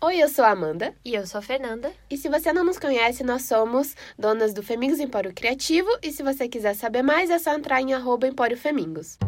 Oi, eu sou a Amanda. E eu sou a Fernanda. E se você não nos conhece, nós somos donas do Femingos Empório Criativo. E se você quiser saber mais, é só entrar em arroba Empório Femingos.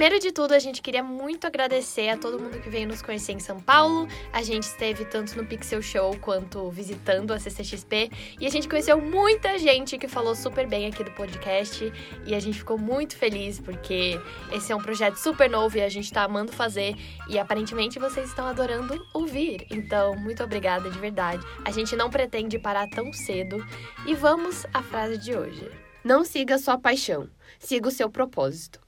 Primeiro de tudo, a gente queria muito agradecer a todo mundo que veio nos conhecer em São Paulo. A gente esteve tanto no Pixel Show quanto visitando a CCXP. E a gente conheceu muita gente que falou super bem aqui do podcast. E a gente ficou muito feliz porque esse é um projeto super novo e a gente tá amando fazer. E aparentemente vocês estão adorando ouvir. Então, muito obrigada de verdade. A gente não pretende parar tão cedo. E vamos à frase de hoje. Não siga sua paixão, siga o seu propósito.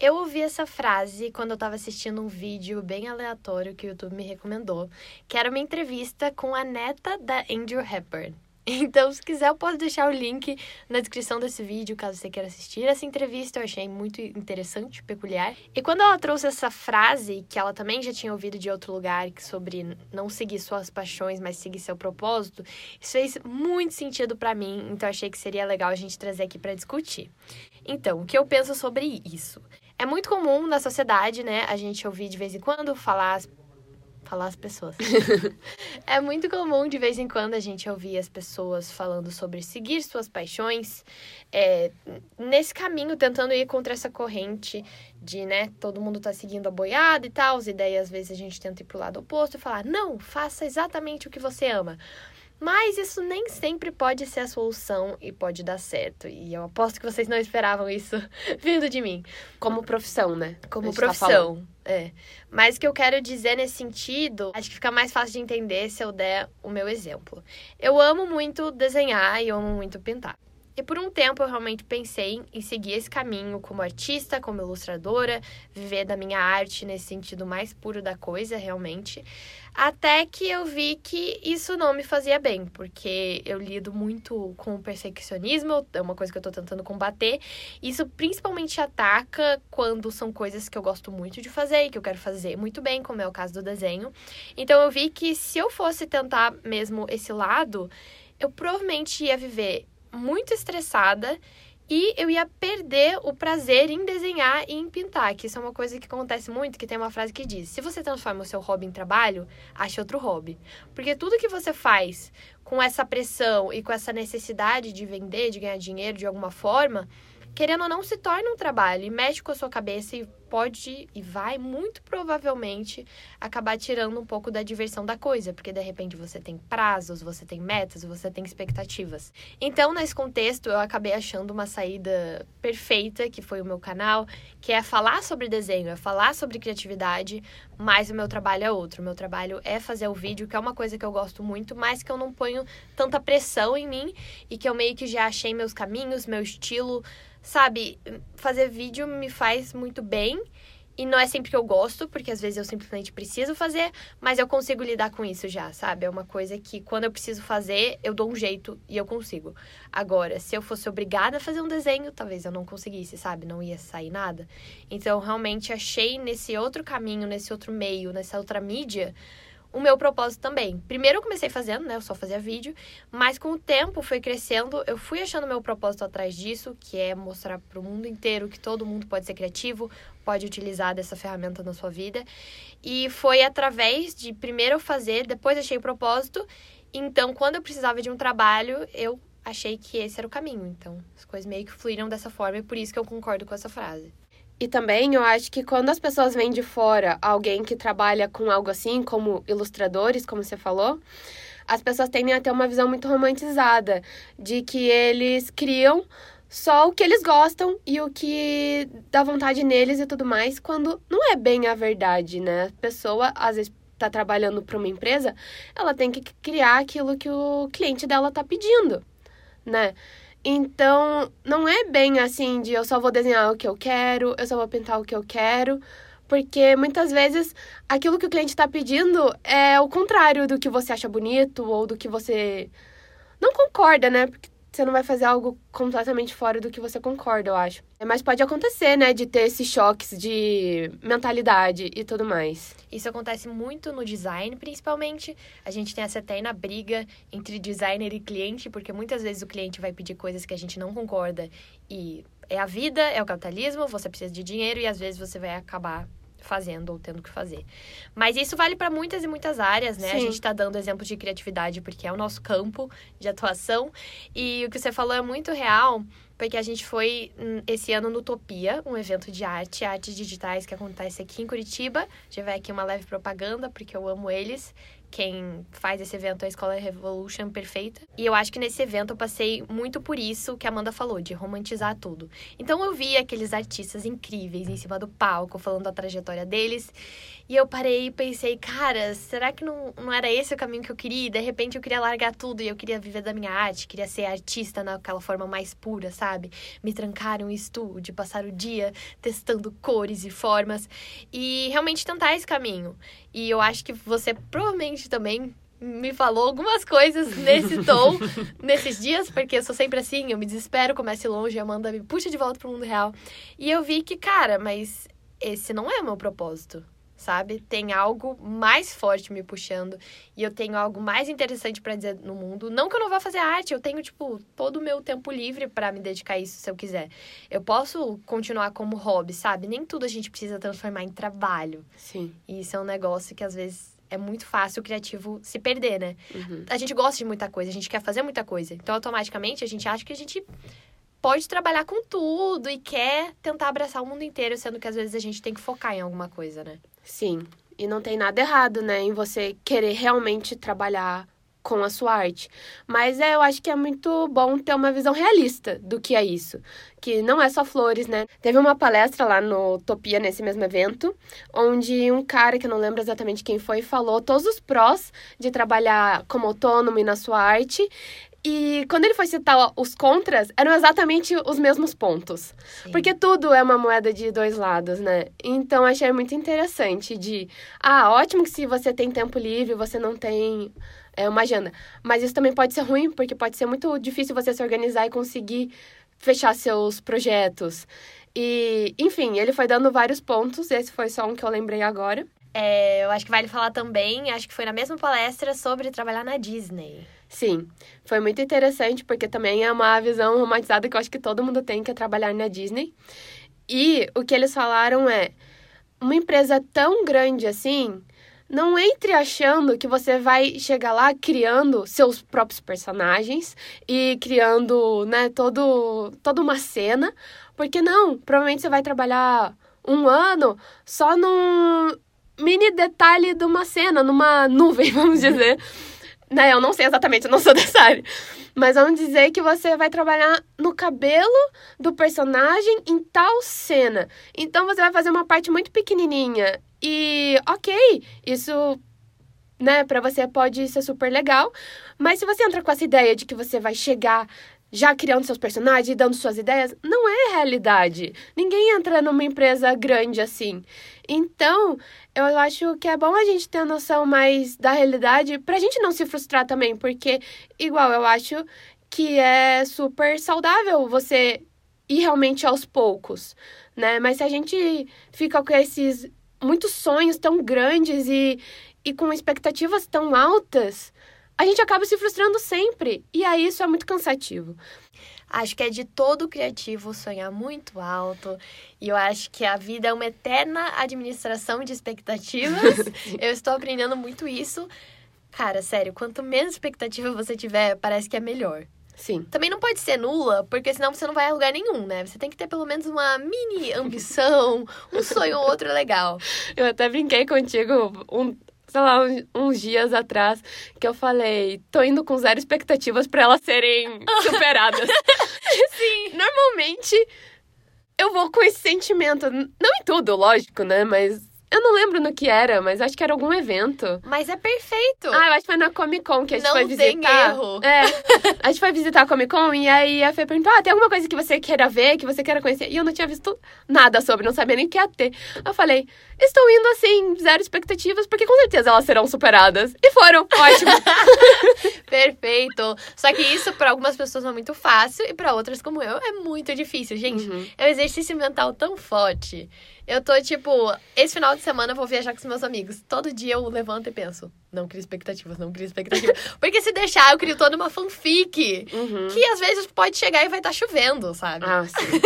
Eu ouvi essa frase quando eu estava assistindo um vídeo bem aleatório que o YouTube me recomendou, que era uma entrevista com a neta da Andrew Hepburn. Então, se quiser, eu posso deixar o link na descrição desse vídeo, caso você queira assistir essa entrevista. Eu achei muito interessante, peculiar. E quando ela trouxe essa frase, que ela também já tinha ouvido de outro lugar, sobre não seguir suas paixões, mas seguir seu propósito, isso fez muito sentido para mim. Então, achei que seria legal a gente trazer aqui para discutir. Então, o que eu penso sobre isso? É muito comum na sociedade, né, a gente ouvir de vez em quando falar as, falar as pessoas. é muito comum de vez em quando a gente ouvir as pessoas falando sobre seguir suas paixões, é, nesse caminho, tentando ir contra essa corrente de, né, todo mundo tá seguindo a boiada e tal, e daí às vezes a gente tenta ir pro lado oposto e falar, não, faça exatamente o que você ama. Mas isso nem sempre pode ser a solução e pode dar certo. E eu aposto que vocês não esperavam isso vindo de mim. Como profissão, né? Como tá profissão. Tá é. Mas o que eu quero dizer nesse sentido, acho que fica mais fácil de entender se eu der o meu exemplo. Eu amo muito desenhar e amo muito pintar. E por um tempo eu realmente pensei em seguir esse caminho como artista, como ilustradora, viver da minha arte nesse sentido mais puro da coisa, realmente. Até que eu vi que isso não me fazia bem, porque eu lido muito com o perfeccionismo, é uma coisa que eu tô tentando combater. Isso principalmente ataca quando são coisas que eu gosto muito de fazer e que eu quero fazer muito bem, como é o caso do desenho. Então eu vi que se eu fosse tentar mesmo esse lado, eu provavelmente ia viver muito estressada e eu ia perder o prazer em desenhar e em pintar, que isso é uma coisa que acontece muito, que tem uma frase que diz: se você transforma o seu hobby em trabalho, ache outro hobby. Porque tudo que você faz com essa pressão e com essa necessidade de vender, de ganhar dinheiro de alguma forma, querendo ou não, se torna um trabalho e mexe com a sua cabeça e pode e vai muito provavelmente acabar tirando um pouco da diversão da coisa, porque de repente você tem prazos, você tem metas, você tem expectativas. Então, nesse contexto, eu acabei achando uma saída perfeita, que foi o meu canal, que é falar sobre desenho, é falar sobre criatividade, mas o meu trabalho é outro. O meu trabalho é fazer o vídeo, que é uma coisa que eu gosto muito, mas que eu não ponho tanta pressão em mim e que eu meio que já achei meus caminhos, meu estilo, sabe, fazer vídeo me faz muito bem. E não é sempre que eu gosto, porque às vezes eu simplesmente preciso fazer, mas eu consigo lidar com isso já, sabe? É uma coisa que quando eu preciso fazer, eu dou um jeito e eu consigo. Agora, se eu fosse obrigada a fazer um desenho, talvez eu não conseguisse, sabe? Não ia sair nada. Então, realmente achei nesse outro caminho, nesse outro meio, nessa outra mídia, o meu propósito também. Primeiro eu comecei fazendo, né? Eu só fazia vídeo, mas com o tempo foi crescendo, eu fui achando meu propósito atrás disso, que é mostrar para o mundo inteiro que todo mundo pode ser criativo, pode utilizar dessa ferramenta na sua vida. E foi através de primeiro eu fazer, depois achei o propósito. Então, quando eu precisava de um trabalho, eu achei que esse era o caminho. Então, as coisas meio que fluíram dessa forma e por isso que eu concordo com essa frase. E também eu acho que quando as pessoas vêm de fora, alguém que trabalha com algo assim, como ilustradores, como você falou, as pessoas tendem a ter uma visão muito romantizada de que eles criam só o que eles gostam e o que dá vontade neles e tudo mais, quando não é bem a verdade, né? A pessoa, às vezes, tá trabalhando para uma empresa, ela tem que criar aquilo que o cliente dela tá pedindo, né? Então, não é bem assim de eu só vou desenhar o que eu quero, eu só vou pintar o que eu quero, porque muitas vezes aquilo que o cliente está pedindo é o contrário do que você acha bonito ou do que você não concorda, né? Porque você não vai fazer algo completamente fora do que você concorda, eu acho. É, mas pode acontecer, né, de ter esses choques de mentalidade e tudo mais. Isso acontece muito no design, principalmente. A gente tem essa eterna briga entre designer e cliente, porque muitas vezes o cliente vai pedir coisas que a gente não concorda e é a vida, é o capitalismo, você precisa de dinheiro e às vezes você vai acabar fazendo ou tendo que fazer. Mas isso vale para muitas e muitas áreas, né? Sim. A gente está dando exemplos de criatividade porque é o nosso campo de atuação. E o que você falou é muito real, porque a gente foi hum, esse ano no Utopia, um evento de arte, artes digitais que acontece aqui em Curitiba. Já vai aqui uma leve propaganda, porque eu amo eles quem faz esse evento é a Escola Revolution Perfeita. E eu acho que nesse evento eu passei muito por isso que a Amanda falou, de romantizar tudo. Então eu vi aqueles artistas incríveis em cima do palco, falando da trajetória deles. E eu parei e pensei, cara, será que não, não era esse o caminho que eu queria? E de repente eu queria largar tudo e eu queria viver da minha arte, queria ser artista naquela forma mais pura, sabe? Me trancar em um estúdio, passar o dia testando cores e formas e realmente tentar esse caminho. E eu acho que você provavelmente também me falou algumas coisas nesse tom, nesses dias, porque eu sou sempre assim, eu me desespero, comece longe, a Amanda me puxa de volta pro mundo real. E eu vi que, cara, mas esse não é o meu propósito sabe? Tem algo mais forte me puxando e eu tenho algo mais interessante para dizer no mundo. Não que eu não vá fazer arte, eu tenho tipo todo o meu tempo livre para me dedicar a isso se eu quiser. Eu posso continuar como hobby, sabe? Nem tudo a gente precisa transformar em trabalho. Sim. E isso é um negócio que às vezes é muito fácil o criativo se perder, né? Uhum. A gente gosta de muita coisa, a gente quer fazer muita coisa. Então, automaticamente, a gente acha que a gente pode trabalhar com tudo e quer tentar abraçar o mundo inteiro, sendo que às vezes a gente tem que focar em alguma coisa, né? Sim. E não tem nada errado, né, em você querer realmente trabalhar com a sua arte. Mas é, eu acho que é muito bom ter uma visão realista do que é isso. Que não é só flores, né? Teve uma palestra lá no Utopia, nesse mesmo evento, onde um cara, que eu não lembro exatamente quem foi, falou todos os prós de trabalhar como autônomo e na sua arte. E quando ele foi citar os contras, eram exatamente os mesmos pontos. Sim. Porque tudo é uma moeda de dois lados, né? Então achei muito interessante de, ah, ótimo que se você tem tempo livre, você não tem é, uma agenda. Mas isso também pode ser ruim, porque pode ser muito difícil você se organizar e conseguir fechar seus projetos. E, enfim, ele foi dando vários pontos, esse foi só um que eu lembrei agora. É, eu acho que vale falar também, acho que foi na mesma palestra sobre trabalhar na Disney. Sim, foi muito interessante porque também é uma visão romantizada que eu acho que todo mundo tem que é trabalhar na Disney. E o que eles falaram é: uma empresa tão grande assim, não entre achando que você vai chegar lá criando seus próprios personagens e criando, né, todo, toda uma cena, porque não, provavelmente você vai trabalhar um ano só num mini detalhe de uma cena, numa nuvem, vamos dizer. Né, eu não sei exatamente, eu não sou dessa área. Mas vamos dizer que você vai trabalhar no cabelo do personagem em tal cena. Então você vai fazer uma parte muito pequenininha. E ok, isso né, para você pode ser super legal, mas se você entra com essa ideia de que você vai chegar já criando seus personagens e dando suas ideias, não é realidade. Ninguém entra numa empresa grande assim. Então, eu acho que é bom a gente ter a noção mais da realidade pra gente não se frustrar também, porque, igual, eu acho que é super saudável você ir realmente aos poucos, né? Mas se a gente fica com esses muitos sonhos tão grandes e, e com expectativas tão altas, a gente acaba se frustrando sempre. E aí isso é muito cansativo. Acho que é de todo criativo sonhar muito alto. E eu acho que a vida é uma eterna administração de expectativas. eu estou aprendendo muito isso. Cara, sério, quanto menos expectativa você tiver, parece que é melhor. Sim. Também não pode ser nula, porque senão você não vai a lugar nenhum, né? Você tem que ter pelo menos uma mini ambição, um sonho ou outro legal. Eu até brinquei contigo um, sei lá, uns dias atrás, que eu falei, tô indo com zero expectativas para elas serem superadas. Sim. Normalmente eu vou com esse sentimento, não em tudo, lógico, né, mas eu não lembro no que era, mas acho que era algum evento. Mas é perfeito. Ah, eu acho que foi na Comic Con que a gente não foi visitar. Não tem erro. É. A gente foi visitar a Comic Con e aí a Fê perguntou: ah, tem alguma coisa que você queira ver, que você queira conhecer? E eu não tinha visto nada sobre, não sabia nem o que ia ter. Eu falei: estou indo assim, zero expectativas, porque com certeza elas serão superadas. E foram. Ótimo. Perfeito. Só que isso para algumas pessoas é muito fácil e para outras, como eu, é muito difícil, gente. Uhum. É um exercício mental tão forte Eu tô, tipo, esse final de semana eu vou viajar com os meus amigos. Todo dia eu levanto e penso, não crio expectativas, não crio expectativas. Porque se deixar, eu crio toda uma fanfic. Uhum. Que às vezes pode chegar e vai estar chovendo, sabe? Ah, sim.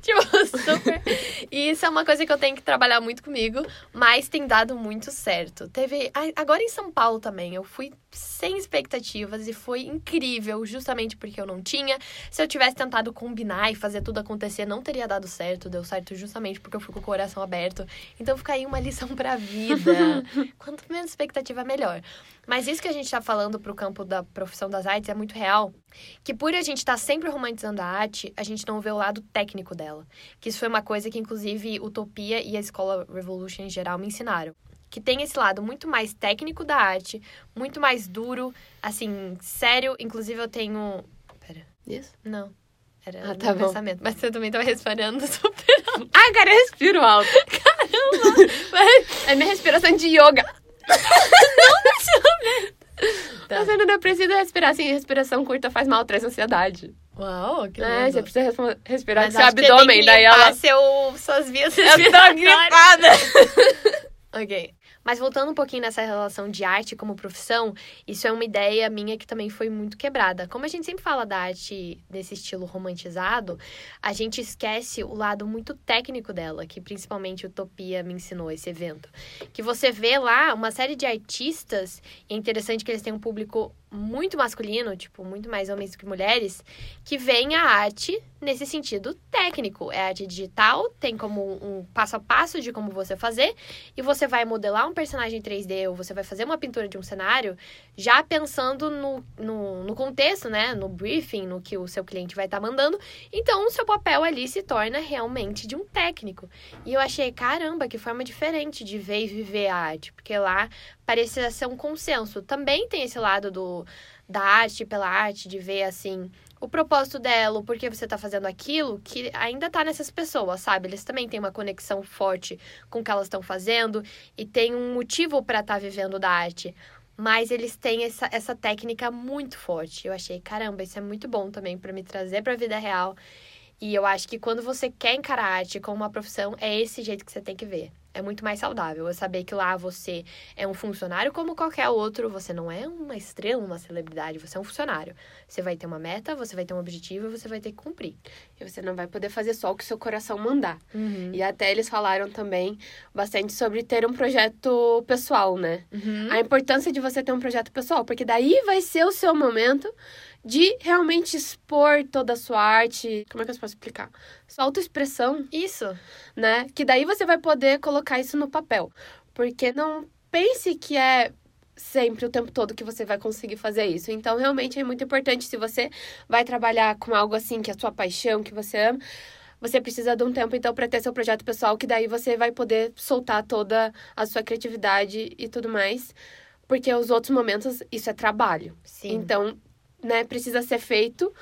tipo, super. E isso é uma coisa que eu tenho que trabalhar muito comigo, mas tem dado muito certo. Teve. Agora em São Paulo também, eu fui sem expectativas e foi incrível, justamente porque eu não tinha. Se eu tivesse tentado combinar e fazer tudo acontecer, não teria dado certo. Deu certo justamente porque eu fui com o coração aberto. Então fica aí uma lição pra vida. Quanto menos expectativa, melhor. Mas isso que a gente tá falando pro campo da profissão das artes é muito real. Que por a gente estar sempre romantizando a arte, a gente não vê o lado técnico dela. Que isso foi uma coisa que, inclusive, Utopia e a escola Revolution em geral me ensinaram. Que tem esse lado muito mais técnico da arte, muito mais duro, assim, sério. Inclusive, eu tenho. Pera. Isso? Não. Era Ah, o tá bom. pensamento. Mas você também tava respirando super. Ai, cara, eu respiro alto. Caramba! é minha respiração de yoga. Tá. Você não precisa respirar assim. Respiração curta faz mal, traz ansiedade. Uau, que É, lindo. você precisa respirar Mas seu que você tem abdômen. que Daí ela. seu, suas vias Eu tô respiratórias. gripada! Ok. Mas voltando um pouquinho nessa relação de arte como profissão, isso é uma ideia minha que também foi muito quebrada. Como a gente sempre fala da arte desse estilo romantizado, a gente esquece o lado muito técnico dela, que principalmente Utopia me ensinou esse evento. Que você vê lá uma série de artistas, e é interessante que eles têm um público muito masculino, tipo, muito mais homens do que mulheres, que veem a arte nesse sentido técnico. É arte digital, tem como um passo a passo de como você fazer, e você vai modelar um personagem 3D ou você vai fazer uma pintura de um cenário, já pensando no, no, no contexto, né? No briefing, no que o seu cliente vai estar mandando. Então, o seu papel ali se torna realmente de um técnico. E eu achei, caramba, que forma diferente de ver e viver a arte, porque lá parecia ser um consenso. Também tem esse lado do, da arte pela arte, de ver assim o propósito dela, o porquê você tá fazendo aquilo, que ainda tá nessas pessoas, sabe? Eles também têm uma conexão forte com o que elas estão fazendo e tem um motivo para estar vivendo da arte. Mas eles têm essa, essa técnica muito forte. Eu achei, caramba, isso é muito bom também para me trazer para a vida real. E eu acho que quando você quer encarar a arte como uma profissão, é esse jeito que você tem que ver. É muito mais saudável. Eu saber que lá você é um funcionário como qualquer outro, você não é uma estrela, uma celebridade, você é um funcionário. Você vai ter uma meta, você vai ter um objetivo e você vai ter que cumprir. E você não vai poder fazer só o que seu coração mandar. Uhum. E até eles falaram também bastante sobre ter um projeto pessoal, né? Uhum. A importância de você ter um projeto pessoal, porque daí vai ser o seu momento de realmente expor toda a sua arte. Como é que eu posso explicar? Sua autoexpressão, Isso. né? Que daí você vai poder colocar isso no papel. Porque não pense que é sempre o tempo todo que você vai conseguir fazer isso. Então, realmente é muito importante se você vai trabalhar com algo assim que é a sua paixão, que você ama, você precisa de um tempo então para ter seu projeto pessoal, que daí você vai poder soltar toda a sua criatividade e tudo mais. Porque os outros momentos isso é trabalho. Sim. Então, né, precisa ser feito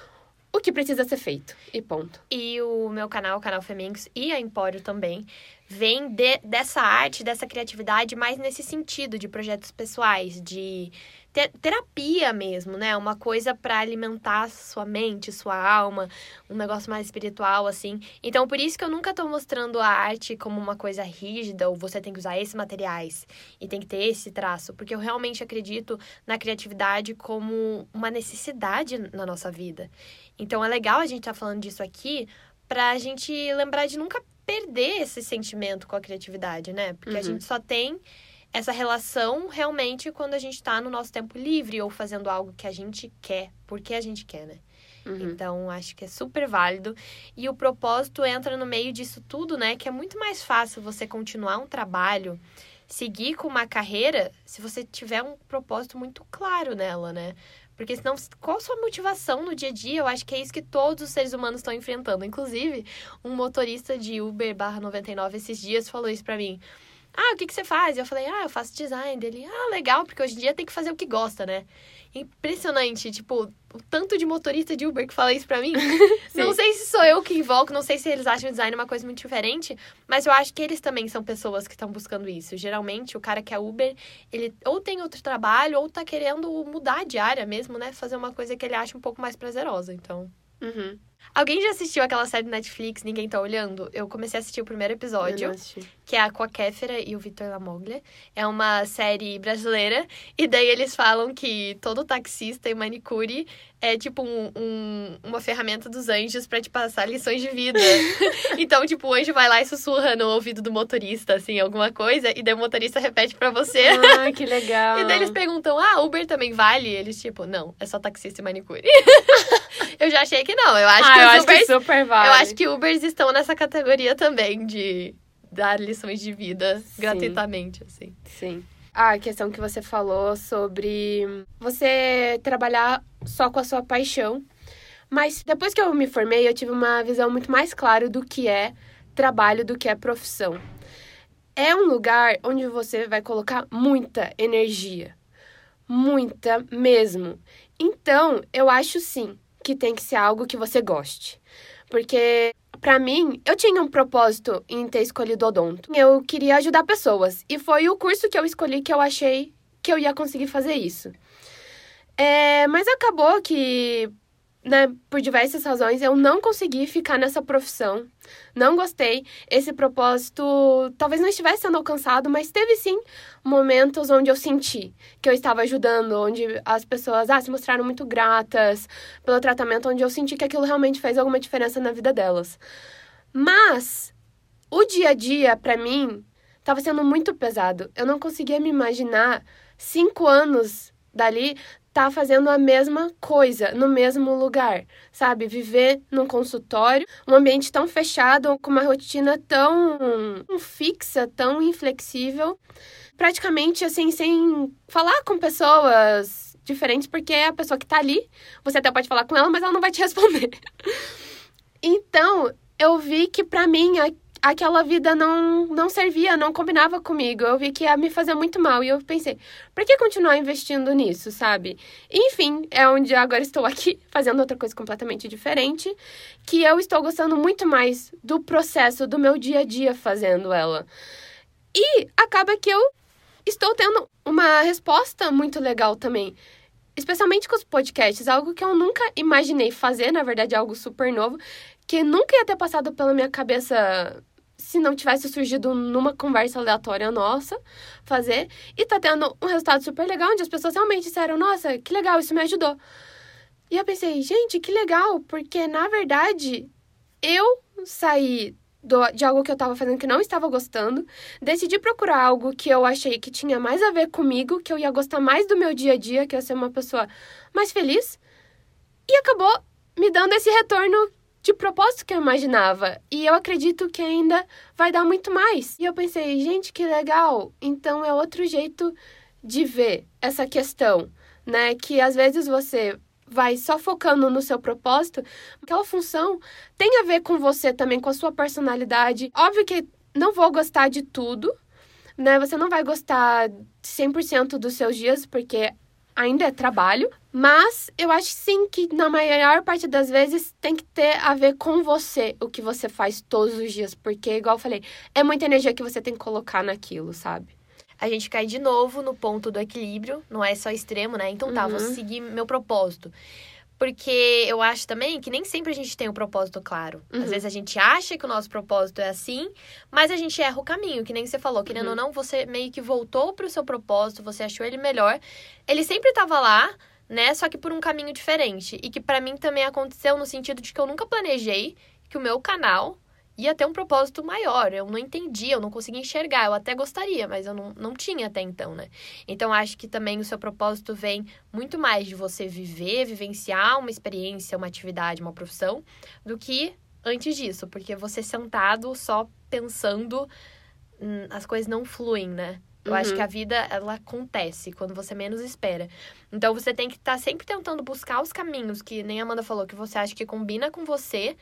o que precisa ser feito. E ponto. E o meu canal, o canal Feminx e a Empório também, vem de- dessa arte, dessa criatividade, mais nesse sentido de projetos pessoais, de te- terapia mesmo, né? Uma coisa para alimentar sua mente, sua alma, um negócio mais espiritual, assim. Então, por isso que eu nunca tô mostrando a arte como uma coisa rígida, ou você tem que usar esses materiais e tem que ter esse traço, porque eu realmente acredito na criatividade como uma necessidade na nossa vida. Então é legal a gente estar falando disso aqui pra gente lembrar de nunca perder esse sentimento com a criatividade, né? Porque a Uhum. gente só tem essa relação realmente quando a gente tá no nosso tempo livre ou fazendo algo que a gente quer, porque a gente quer, né? Uhum. Então, acho que é super válido. E o propósito entra no meio disso tudo, né? Que é muito mais fácil você continuar um trabalho, seguir com uma carreira, se você tiver um propósito muito claro nela, né? Porque senão, qual a sua motivação no dia a dia? Eu acho que é isso que todos os seres humanos estão enfrentando. Inclusive, um motorista de Uber barra 99 esses dias falou isso pra mim. Ah, o que, que você faz? Eu falei, ah, eu faço design dele. Ah, legal, porque hoje em dia tem que fazer o que gosta, né? Impressionante, tipo, o tanto de motorista de Uber que fala isso pra mim. não sei se sou eu que invoco, não sei se eles acham o design uma coisa muito diferente, mas eu acho que eles também são pessoas que estão buscando isso. Geralmente, o cara que é Uber, ele ou tem outro trabalho, ou tá querendo mudar de área mesmo, né? Fazer uma coisa que ele acha um pouco mais prazerosa, então... Uhum. Alguém já assistiu aquela série do Netflix, Ninguém Tá Olhando? Eu comecei a assistir o primeiro episódio. Que é a com a Kéfera e o Vitor Lamoglia. É uma série brasileira. E daí eles falam que todo taxista e manicure é tipo um, um- uma ferramenta dos anjos pra te passar lições de vida. então, tipo, o anjo vai lá e sussurra no ouvido do motorista, assim, alguma coisa, e daí o motorista repete pra você. Ah, que legal. E daí eles perguntam, ah, Uber também vale? E eles, tipo, não, é só taxista e manicure. eu já achei que não. Eu acho ah, que eu acho que Ubers super vale. eu acho que Ubers estão nessa categoria também de dar lições de vida Sim. gratuitamente, assim. Sim. Ah, a questão que você falou sobre você trabalhar só com a sua paixão. Mas depois que eu me formei, eu tive uma visão muito mais clara do que é trabalho, do que é profissão. É um lugar onde você vai colocar muita energia. Muita mesmo. Então, eu acho sim que tem que ser algo que você goste. Porque Pra mim, eu tinha um propósito em ter escolhido odonto. Eu queria ajudar pessoas. E foi o curso que eu escolhi que eu achei que eu ia conseguir fazer isso. É, mas acabou que, né, por diversas razões, eu não consegui ficar nessa profissão. Não gostei. Esse propósito talvez não estivesse sendo alcançado, mas teve sim momentos onde eu senti que eu estava ajudando, onde as pessoas ah, se mostraram muito gratas pelo tratamento, onde eu senti que aquilo realmente fez alguma diferença na vida delas. Mas o dia a dia, pra mim, estava sendo muito pesado. Eu não conseguia me imaginar cinco anos dali tá fazendo a mesma coisa no mesmo lugar, sabe? Viver num consultório, um ambiente tão fechado, com uma rotina tão fixa, tão inflexível, praticamente assim, sem falar com pessoas diferentes, porque a pessoa que tá ali, você até pode falar com ela, mas ela não vai te responder. Então, eu vi que pra mim aquela vida não, não servia, não combinava comigo. Eu vi que ia me fazer muito mal. E eu pensei, por que continuar investindo nisso, sabe? Enfim, é onde agora estou aqui, fazendo outra coisa completamente diferente, que eu estou gostando muito mais do processo, do meu dia a dia fazendo ela. E acaba que eu estou tendo uma resposta muito legal também. Especialmente com os podcasts, algo que eu nunca imaginei fazer, na verdade algo super novo, que nunca ia ter passado pela minha cabeça se não tivesse surgido numa conversa aleatória nossa fazer. E tá tendo um resultado super legal, onde as pessoas realmente disseram, nossa, que legal, isso me ajudou. E eu pensei, gente, que legal, porque na verdade eu saí do- de algo que eu tava fazendo que não estava gostando, decidi procurar algo que eu achei que tinha mais a ver comigo, que eu ia gostar mais do meu dia a dia, que eu ia ser uma pessoa mais feliz, e acabou me dando esse retorno de propósito que eu imaginava. E eu acredito que ainda vai dar muito mais. E eu pensei, gente, que legal. Então é outro jeito de ver essa questão, né? Que às vezes você vai só focando no seu propósito, aquela função tem a ver com você também, com a sua personalidade. Óbvio que não vou gostar de tudo, né? Você não vai gostar 100% dos seus dias, porque ainda é trabalho, mas eu acho sim que na maior parte das vezes tem que ter a ver com você o que você faz todos os dias, porque igual eu falei, é muita energia que você tem que colocar naquilo, sabe? A gente cai de novo no ponto do equilíbrio, não é só extremo, né? Então tá, vou Uhum. seguir meu propósito. Porque eu acho também que nem sempre a gente tem um propósito claro. Uhum. Às vezes a gente acha que o nosso propósito é assim, mas a gente erra o caminho, que nem você falou. Querendo Uhum. ou não, você meio que voltou pro seu propósito, você achou ele melhor. Ele sempre tava lá, né? Só que por um caminho diferente. E que pra mim também aconteceu no sentido de que eu nunca planejei que o meu canal ia ter um propósito maior. Eu não entendi, eu não conseguia enxergar. Eu até gostaria, mas eu não, não tinha até então, né? Então, acho que também o seu propósito vem muito mais de você viver, vivenciar uma experiência, uma atividade, uma profissão, do que antes disso. Porque você sentado só pensando, hum, as coisas não fluem, né? Eu acho Uhum. que a vida, ela acontece quando você menos espera. Então, você tem que estar sempre tentando buscar os caminhos que nem a Amanda falou, que você acha que combina com você.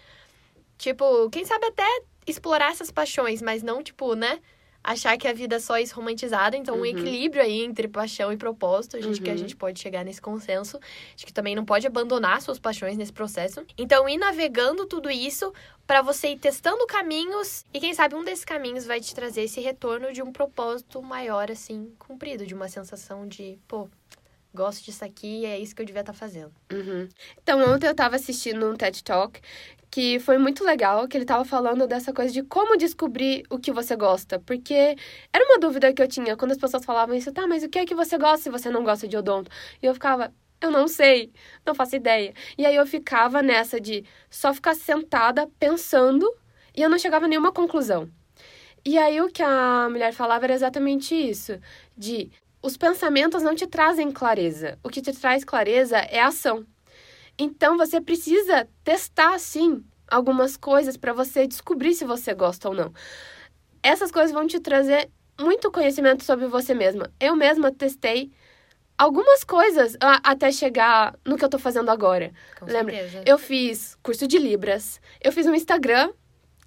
Tipo, quem sabe até explorar essas paixões, mas não, tipo, né? Achar que a vida é só isso romantizada. Então, um Uhum. equilíbrio aí entre paixão e propósito. A gente que a Uhum. gente pode chegar nesse consenso. Acho que também não pode abandonar suas paixões nesse processo. Então, ir navegando tudo isso para você ir testando caminhos. E quem sabe um desses caminhos vai te trazer esse retorno de um propósito maior, assim, cumprido. De uma sensação de, pô, gosto disso aqui e é isso que eu devia estar fazendo. Uhum. Então, ontem eu tava assistindo um TED Talk que foi muito legal, que ele tava falando dessa coisa de como descobrir o que você gosta. Porque era uma dúvida que eu tinha quando as pessoas falavam isso, tá, mas o que é que você gosta se você não gosta de odonto? E eu ficava, eu não sei, não faço ideia. E aí eu ficava nessa de só ficar sentada pensando e eu não chegava a nenhuma conclusão. E aí o que a mulher falava era exatamente isso, de os pensamentos não te trazem clareza. O que te traz clareza é a ação. Então você precisa testar sim algumas coisas para você descobrir se você gosta ou não. Essas coisas vão te trazer muito conhecimento sobre você mesma. Eu mesma testei algumas coisas até chegar no que eu tô fazendo agora. Com Lembra? certeza. Eu fiz curso de Libras, eu fiz um Instagram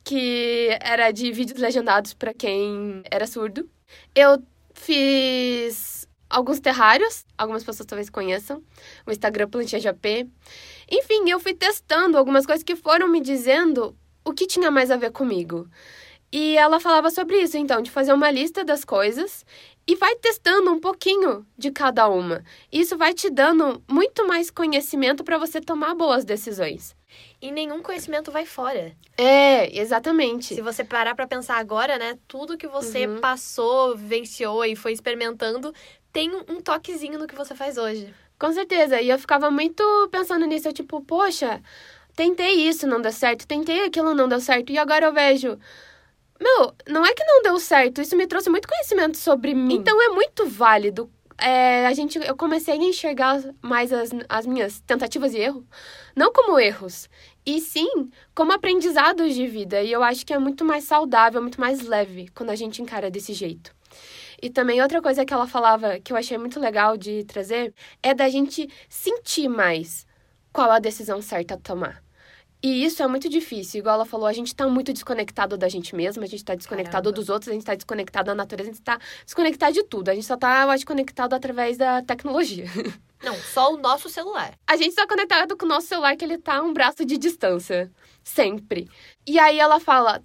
que era de vídeos legendados para quem era surdo. Eu fiz alguns terrários, algumas pessoas talvez conheçam, o Instagram Plantinha JP. Enfim, eu fui testando algumas coisas que foram me dizendo o que tinha mais a ver comigo. E ela falava sobre isso, então, de fazer uma lista das coisas e vai testando um pouquinho de cada uma. Isso vai te dando muito mais conhecimento para você tomar boas decisões. E nenhum conhecimento vai fora. É, exatamente. Se você parar pra pensar agora, né, tudo que você Uhum. passou, vivenciou e foi experimentando tem um um toquezinho no que você faz hoje. Com certeza. E eu ficava muito pensando nisso. Eu, tipo, poxa, tentei isso, não deu certo. Tentei aquilo, não deu certo. E agora eu vejo. Meu, não é que não deu certo. Isso me trouxe muito conhecimento sobre mim. Então é muito válido. É, a gente, eu comecei a enxergar mais as, as minhas tentativas e erros, não como erros, e sim como aprendizados de vida. E eu acho que é muito mais saudável, muito mais leve quando a gente encara desse jeito. E também outra coisa que ela falava que eu achei muito legal de trazer é da gente sentir mais qual a decisão certa a tomar. E isso é muito difícil. Igual ela falou, a gente tá muito desconectado da gente mesma, a gente tá desconectado Caramba. dos outros, a gente tá desconectado da natureza, a gente tá desconectado de tudo. A gente só tá, eu acho, conectado através da tecnologia. Não, só o nosso celular. A gente tá conectado com o nosso celular, que ele tá a um braço de distância. Sempre. E aí ela fala,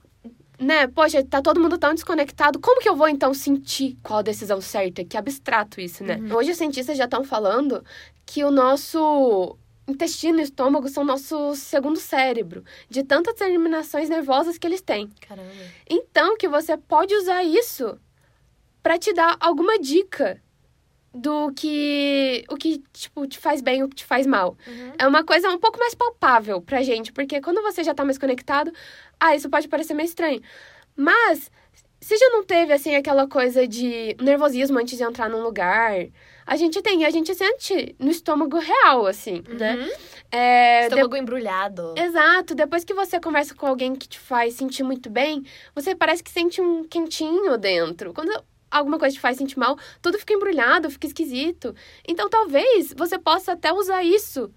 né, poxa, tá todo mundo tão desconectado, como que eu vou então sentir qual a decisão certa? Que abstrato isso, né? Hoje os cientistas já estão falando que o nosso intestino e estômago são nosso segundo cérebro, de tantas terminações nervosas que eles têm. Caramba. Então, que você pode usar isso para te dar alguma dica do que o que tipo te faz bem, o que te faz mal. Uhum. É uma coisa um pouco mais palpável pra gente, porque quando você já tá mais conectado, ah, isso pode parecer meio estranho. Mas você já não teve assim aquela coisa de nervosismo antes de entrar num lugar? A gente tem, a gente sente no estômago real assim, né? Uhum. É, de- Estômago embrulhado. Exato, depois que você conversa com alguém que te faz sentir muito bem, você parece que sente um quentinho dentro. Quando alguma coisa te faz sentir mal, tudo fica embrulhado, fica esquisito. Então talvez você possa até usar isso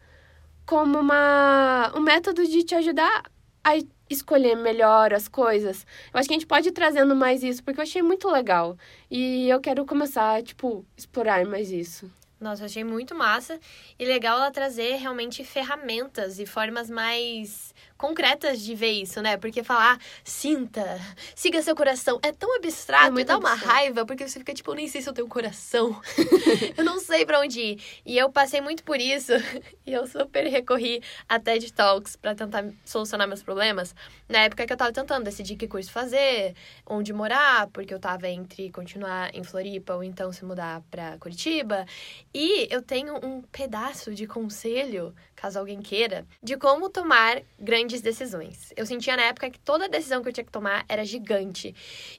como uma, um método de te ajudar a escolher melhor as coisas. Eu acho que a gente pode ir trazendo mais isso, porque eu achei muito legal. E eu quero começar, tipo, explorar mais isso. Nossa, eu achei muito massa. E legal ela trazer realmente ferramentas e formas mais concretas de ver isso, né? Porque falar, sinta, siga seu coração, é tão abstrato É e dá uma raiva, porque você fica tipo, eu nem sei se eu tenho um coração. eu não sei pra onde ir. E eu passei muito por isso. E eu super recorri a TED Talks pra tentar solucionar meus problemas. Na época que eu tava tentando decidir que curso fazer, onde morar, porque eu tava entre continuar em Floripa ou então se mudar pra Curitiba. E eu tenho um pedaço de conselho, caso alguém queira, de como tomar grandes decisões. Eu sentia na época que toda decisão que eu tinha que tomar era gigante.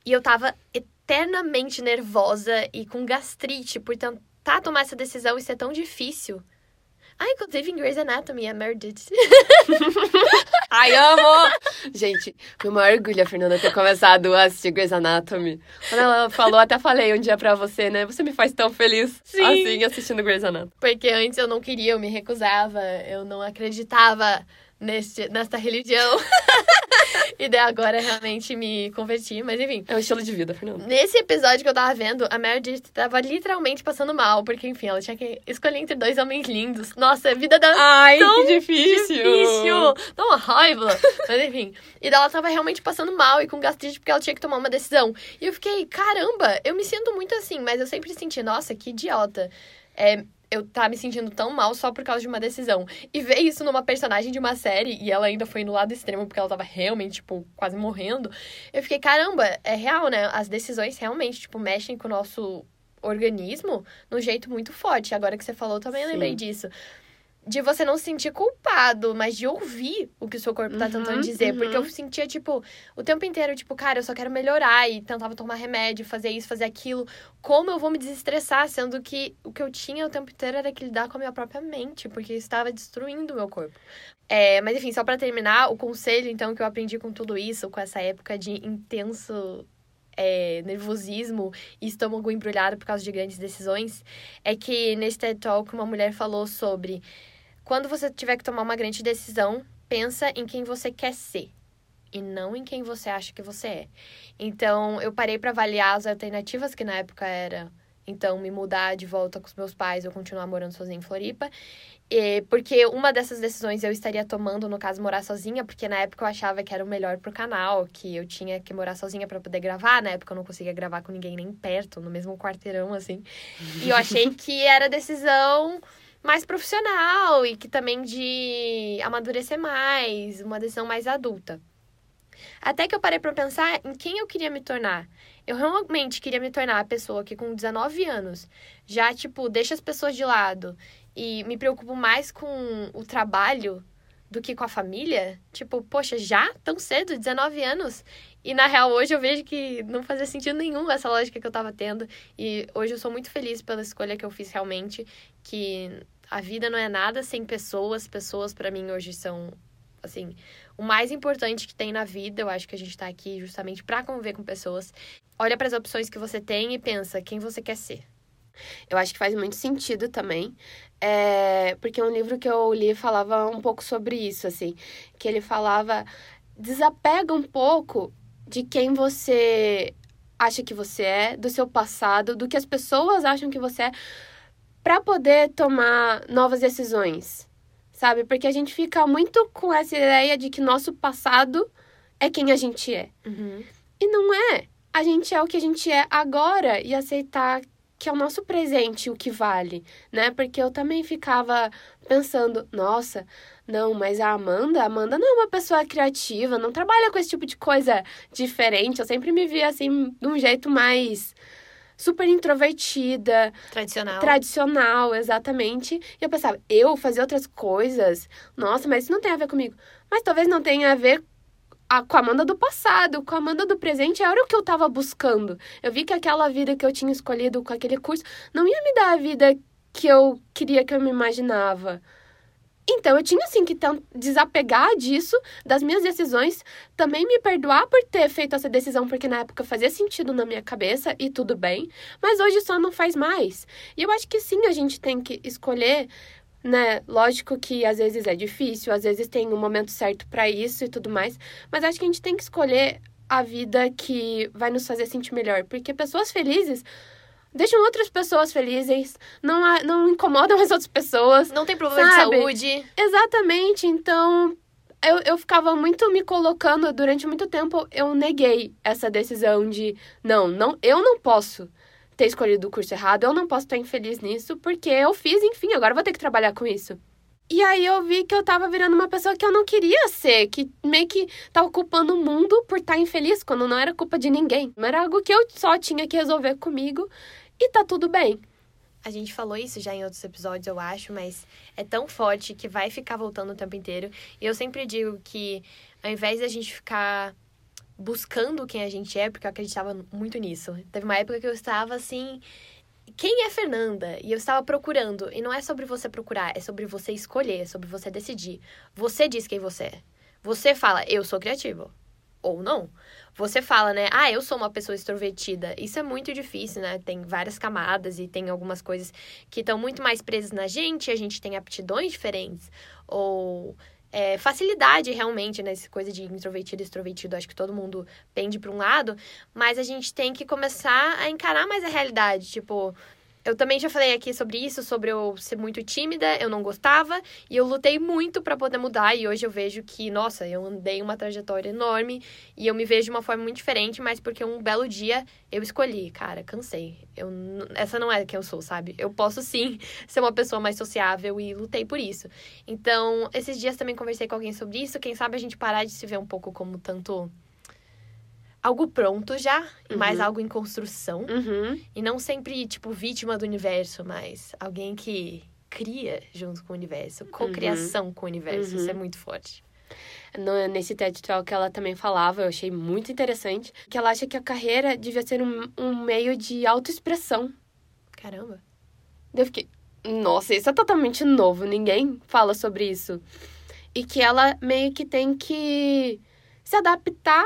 E eu tava eternamente nervosa e com gastrite por tentar tomar essa decisão e ser tão difícil. Ah, inclusive em Grey's Anatomy, a Meredith. Ai, amo! Gente, foi um maior orgulho a Fernanda ter começado a assistir Grey's Anatomy. Quando ela falou, até falei um dia pra você, né? Você me faz tão feliz Sim. assim assistindo Grey's Anatomy. Porque antes eu não queria, eu me recusava, eu não acreditava neste, nesta religião. e daí agora realmente me converti, mas enfim. É um estilo de vida, Fernanda. Nesse episódio que eu tava vendo, a Meredith tava literalmente passando mal, porque, enfim, ela tinha que escolher entre dois homens lindos. Nossa, a vida da Ai, tão que difícil! difícil! Dá uma raiva! Mas enfim. E daí ela tava realmente passando mal e com gastrite porque ela tinha que tomar uma decisão. E eu fiquei, caramba, eu me sinto muito assim, mas eu sempre senti, nossa, que idiota. É, eu tá me sentindo tão mal só por causa de uma decisão. E ver isso numa personagem de uma série, e ela ainda foi no lado extremo, porque ela tava realmente, tipo, quase morrendo. Eu fiquei, caramba, é real, né? As decisões realmente, tipo, mexem com o nosso organismo no jeito muito forte. Agora que você falou, também Sim. lembrei disso de você não se sentir culpado, mas de ouvir o que o seu corpo tá tentando uhum, dizer. Uhum. Porque eu sentia, tipo, o tempo inteiro, tipo, cara, eu só quero melhorar. E tentava tomar remédio, fazer isso, fazer aquilo. Como eu vou me desestressar, sendo que o que eu tinha o tempo inteiro era que lidar com a minha própria mente, porque estava destruindo o meu corpo. É, mas enfim, só para terminar, o conselho, então, que eu aprendi com tudo isso, com essa época de intenso é, nervosismo e estômago embrulhado por causa de grandes decisões, é que nesse TED Talk uma mulher falou sobre quando você tiver que tomar uma grande decisão, pensa em quem você quer ser e não em quem você acha que você é. Então, eu parei para avaliar as alternativas que na época era então me mudar de volta com os meus pais ou continuar morando sozinha em Floripa. E, porque uma dessas decisões eu estaria tomando, no caso, morar sozinha, porque na época eu achava que era o melhor pro canal, que eu tinha que morar sozinha para poder gravar. Na época eu não conseguia gravar com ninguém nem perto, no mesmo quarteirão, assim. E eu achei que era decisão mais profissional e que também de amadurecer mais, uma decisão mais adulta. Até que eu parei para pensar em quem eu queria me tornar. Eu realmente queria me tornar a pessoa que com 19 anos já, tipo, deixa as pessoas de lado e me preocupo mais com o trabalho do que com a família. Tipo, poxa, já tão cedo, 19 anos. E na real, hoje eu vejo que não fazia sentido nenhum essa lógica que eu tava tendo. E hoje eu sou muito feliz pela escolha que eu fiz realmente. Que a vida não é nada sem pessoas. Pessoas, para mim, hoje são, assim, o mais importante que tem na vida. Eu acho que a gente tá aqui justamente para conviver com pessoas. Olha para as opções que você tem e pensa quem você quer ser. Eu acho que faz muito sentido também. É, porque um livro que eu li falava um pouco sobre isso, assim. Que ele falava. Desapega um pouco de quem você acha que você é, do seu passado, do que as pessoas acham que você é, para poder tomar novas decisões, sabe? Porque a gente fica muito com essa ideia de que nosso passado é quem a gente é. Uhum. E não é. A gente é o que a gente é agora e aceitar que é o nosso presente o que vale, né? Porque eu também ficava pensando, nossa, não, mas a Amanda, a Amanda não é uma pessoa criativa, não trabalha com esse tipo de coisa diferente. Eu sempre me via assim de um jeito mais super introvertida. Tradicional. Tradicional, exatamente. E eu pensava, eu fazer outras coisas? Nossa, mas isso não tem a ver comigo. Mas talvez não tenha a ver a, com a Amanda do passado, com a Amanda do presente, era o que eu tava buscando. Eu vi que aquela vida que eu tinha escolhido com aquele curso não ia me dar a vida que eu queria que eu me imaginava. Então eu tinha assim que desapegar disso, das minhas decisões, também me perdoar por ter feito essa decisão, porque na época fazia sentido na minha cabeça e tudo bem, mas hoje só não faz mais. E eu acho que sim, a gente tem que escolher né? Lógico que às vezes é difícil, às vezes tem um momento certo para isso e tudo mais, mas acho que a gente tem que escolher a vida que vai nos fazer sentir melhor, porque pessoas felizes deixam outras pessoas felizes, não, não incomodam as outras pessoas. Não tem problema sabe? de saúde. Exatamente, então eu, eu ficava muito me colocando, durante muito tempo eu neguei essa decisão de não, não, eu não posso ter escolhido o curso errado, eu não posso estar infeliz nisso, porque eu fiz, enfim, agora vou ter que trabalhar com isso. E aí eu vi que eu tava virando uma pessoa que eu não queria ser, que meio que tá ocupando o mundo por estar infeliz, quando não era culpa de ninguém. Era algo que eu só tinha que resolver comigo e tá tudo bem. A gente falou isso já em outros episódios, eu acho, mas é tão forte que vai ficar voltando o tempo inteiro. E eu sempre digo que ao invés de a gente ficar buscando quem a gente é, porque eu acreditava muito nisso. Teve uma época que eu estava assim. Quem é Fernanda? E eu estava procurando. E não é sobre você procurar, é sobre você escolher, é sobre você decidir. Você diz quem você é. Você fala, eu sou criativo. Ou não. Você fala, né? Ah, eu sou uma pessoa extrovertida. Isso é muito difícil, né? Tem várias camadas e tem algumas coisas que estão muito mais presas na gente. A gente tem aptidões diferentes. Ou é, facilidade realmente nessa né? coisa de introvertido e extrovertido. Acho que todo mundo pende para um lado, mas a gente tem que começar a encarar mais a realidade. Tipo, eu também já falei aqui sobre isso, sobre eu ser muito tímida, eu não gostava, e eu lutei muito para poder mudar, e hoje eu vejo que, nossa, eu andei uma trajetória enorme, e eu me vejo de uma forma muito diferente, mas porque um belo dia eu escolhi, cara, cansei. Eu, essa não é quem eu sou, sabe? Eu posso sim ser uma pessoa mais sociável e lutei por isso. Então, esses dias também conversei com alguém sobre isso, quem sabe a gente parar de se ver um pouco como tanto algo pronto já, uhum. mais algo em construção. Uhum. E não sempre, tipo, vítima do universo, mas alguém que cria junto com o universo, co-criação uhum. com o universo. Isso é uhum. muito forte. No, nesse TED Talk ela também falava, eu achei muito interessante, que ela acha que a carreira devia ser um, um meio de autoexpressão. Caramba. Eu fiquei, nossa, isso é totalmente novo, ninguém fala sobre isso. E que ela meio que tem que se adaptar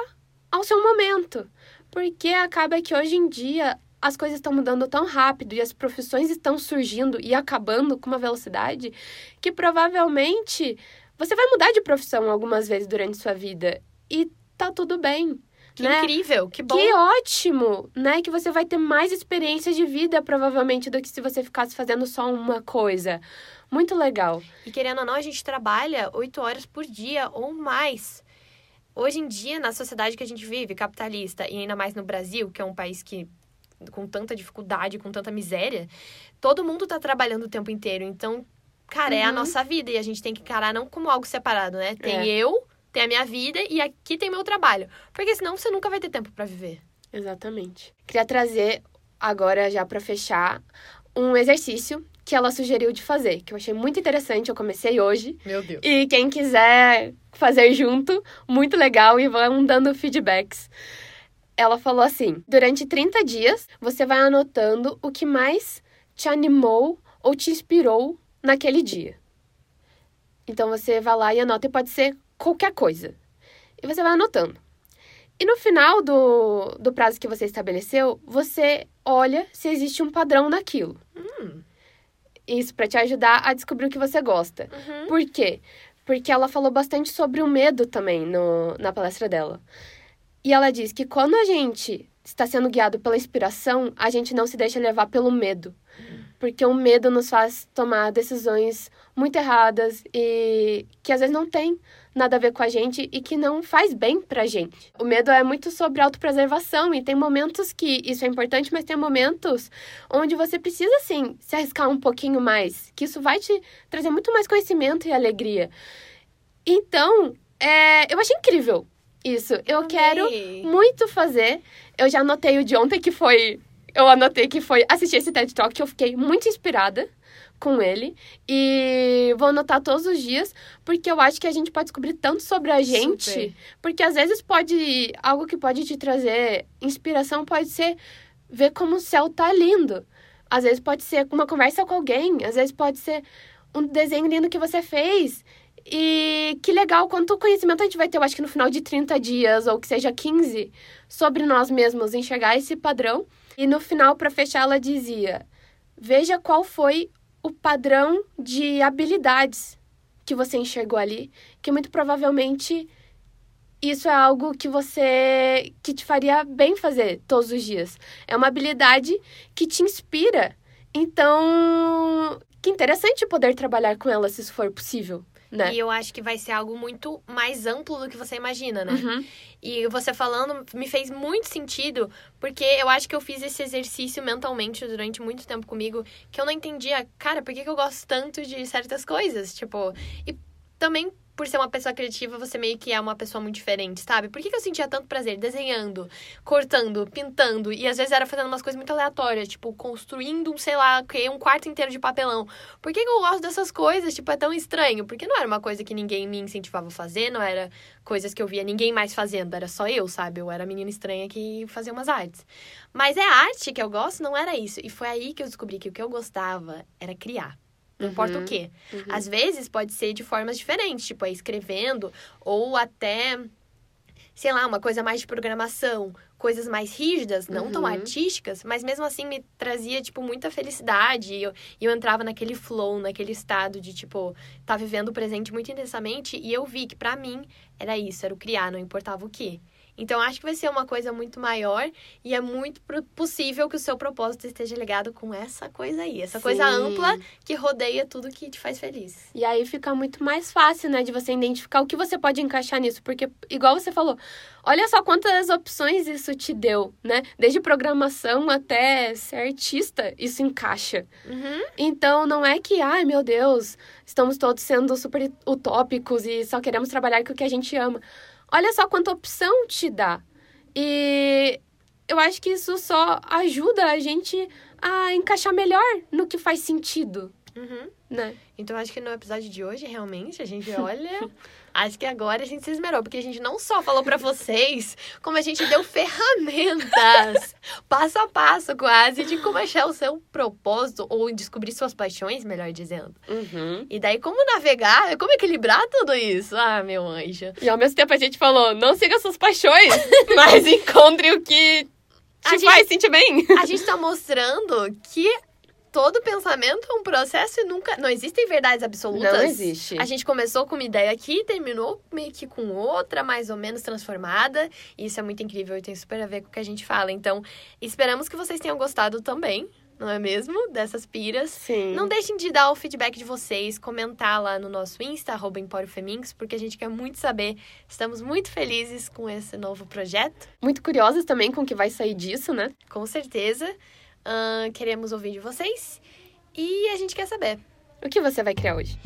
ao seu momento. Porque acaba que hoje em dia as coisas estão mudando tão rápido e as profissões estão surgindo e acabando com uma velocidade que provavelmente você vai mudar de profissão algumas vezes durante sua vida e tá tudo bem. Que né? incrível, que bom. Que ótimo, né? Que você vai ter mais experiência de vida, provavelmente, do que se você ficasse fazendo só uma coisa. Muito legal. E querendo ou não, a gente trabalha oito horas por dia ou mais hoje em dia, na sociedade que a gente vive, capitalista, e ainda mais no Brasil, que é um país que com tanta dificuldade, com tanta miséria, todo mundo tá trabalhando o tempo inteiro. Então, cara, uhum. é a uhum. nossa vida e a gente tem que encarar não como algo separado, né? Tem é. eu, tem a minha vida e aqui tem meu trabalho. Porque senão você nunca vai ter tempo para viver. Exatamente. Queria trazer agora já para fechar um exercício que ela sugeriu de fazer, que eu achei muito interessante. Eu comecei hoje. Meu Deus. E quem quiser fazer junto, muito legal e vão dando feedbacks. Ela falou assim: durante 30 dias, você vai anotando o que mais te animou ou te inspirou naquele dia. Então você vai lá e anota, e pode ser qualquer coisa. E você vai anotando. E no final do, do prazo que você estabeleceu, você olha se existe um padrão naquilo. Hum. Isso, para te ajudar a descobrir o que você gosta. Uhum. Por quê? Porque ela falou bastante sobre o medo também no, na palestra dela. E ela diz que quando a gente está sendo guiado pela inspiração, a gente não se deixa levar pelo medo. Porque o medo nos faz tomar decisões muito erradas e que às vezes não tem nada a ver com a gente e que não faz bem pra gente. O medo é muito sobre autopreservação e tem momentos que isso é importante, mas tem momentos onde você precisa, sim, se arriscar um pouquinho mais, que isso vai te trazer muito mais conhecimento e alegria. Então, é, eu achei incrível isso. Eu Amei. quero muito fazer. Eu já anotei o de ontem, que foi. Eu anotei que foi assistir esse TED Talk, que eu fiquei muito inspirada com ele e vou anotar todos os dias, porque eu acho que a gente pode descobrir tanto sobre a gente, Super. porque às vezes pode algo que pode te trazer inspiração pode ser ver como o céu tá lindo. Às vezes pode ser uma conversa com alguém, às vezes pode ser um desenho lindo que você fez. E que legal quanto conhecimento a gente vai ter, eu acho que no final de 30 dias, ou que seja 15, sobre nós mesmos, enxergar esse padrão. E no final, para fechar, ela dizia: Veja qual foi o padrão de habilidades que você enxergou ali, que muito provavelmente isso é algo que você que te faria bem fazer todos os dias. É uma habilidade que te inspira. Então, que interessante poder trabalhar com ela se isso for possível. Né? E eu acho que vai ser algo muito mais amplo do que você imagina, né? Uhum. E você falando me fez muito sentido, porque eu acho que eu fiz esse exercício mentalmente durante muito tempo comigo, que eu não entendia, cara, por que, que eu gosto tanto de certas coisas? Tipo, e também por ser uma pessoa criativa, você meio que é uma pessoa muito diferente, sabe? Por que, que eu sentia tanto prazer desenhando, cortando, pintando? E às vezes era fazendo umas coisas muito aleatórias, tipo, construindo um, sei lá, um quarto inteiro de papelão. Por que, que eu gosto dessas coisas? Tipo, é tão estranho. Porque não era uma coisa que ninguém me incentivava a fazer, não era coisas que eu via ninguém mais fazendo, era só eu, sabe? Eu era a menina estranha que fazia umas artes. Mas é arte que eu gosto, não era isso. E foi aí que eu descobri que o que eu gostava era criar. Não uhum, importa o uhum. quê. Uhum. Às vezes pode ser de formas diferentes, tipo, é escrevendo, ou até, sei lá, uma coisa mais de programação, coisas mais rígidas, não uhum. tão artísticas, mas mesmo assim me trazia, tipo, muita felicidade. E eu, eu entrava naquele flow, naquele estado de, tipo, tá vivendo o presente muito intensamente. E eu vi que para mim era isso, era o criar, não importava o quê. Então, acho que vai ser uma coisa muito maior e é muito possível que o seu propósito esteja ligado com essa coisa aí, essa Sim. coisa ampla que rodeia tudo que te faz feliz. E aí fica muito mais fácil, né, de você identificar o que você pode encaixar nisso, porque, igual você falou, olha só quantas opções isso te deu, né? Desde programação até ser artista, isso encaixa. Uhum. Então, não é que, ai meu Deus, estamos todos sendo super utópicos e só queremos trabalhar com o que a gente ama. Olha só quanta opção te dá. E eu acho que isso só ajuda a gente a encaixar melhor no que faz sentido. Uhum. Né? Então, acho que no episódio de hoje, realmente, a gente olha. Acho que agora a gente se esmerou, porque a gente não só falou para vocês, como a gente deu ferramentas, passo a passo quase, de como achar o seu propósito, ou descobrir suas paixões, melhor dizendo. Uhum. E daí, como navegar, como equilibrar tudo isso? Ah, meu anjo. E ao mesmo tempo a gente falou: não siga suas paixões, mas encontre o que te a faz gente, sentir bem. A gente tá mostrando que todo pensamento é um processo e nunca. Não existem verdades absolutas. Não existe. A gente começou com uma ideia aqui, terminou meio que com outra, mais ou menos transformada. E isso é muito incrível e tem super a ver com o que a gente fala. Então, esperamos que vocês tenham gostado também. Não é mesmo? Dessas piras. Sim. Não deixem de dar o feedback de vocês, comentar lá no nosso Insta, arroba porque a gente quer muito saber. Estamos muito felizes com esse novo projeto. Muito curiosas também com o que vai sair disso, né? Com certeza. Uh, queremos ouvir de vocês e a gente quer saber. O que você vai criar hoje?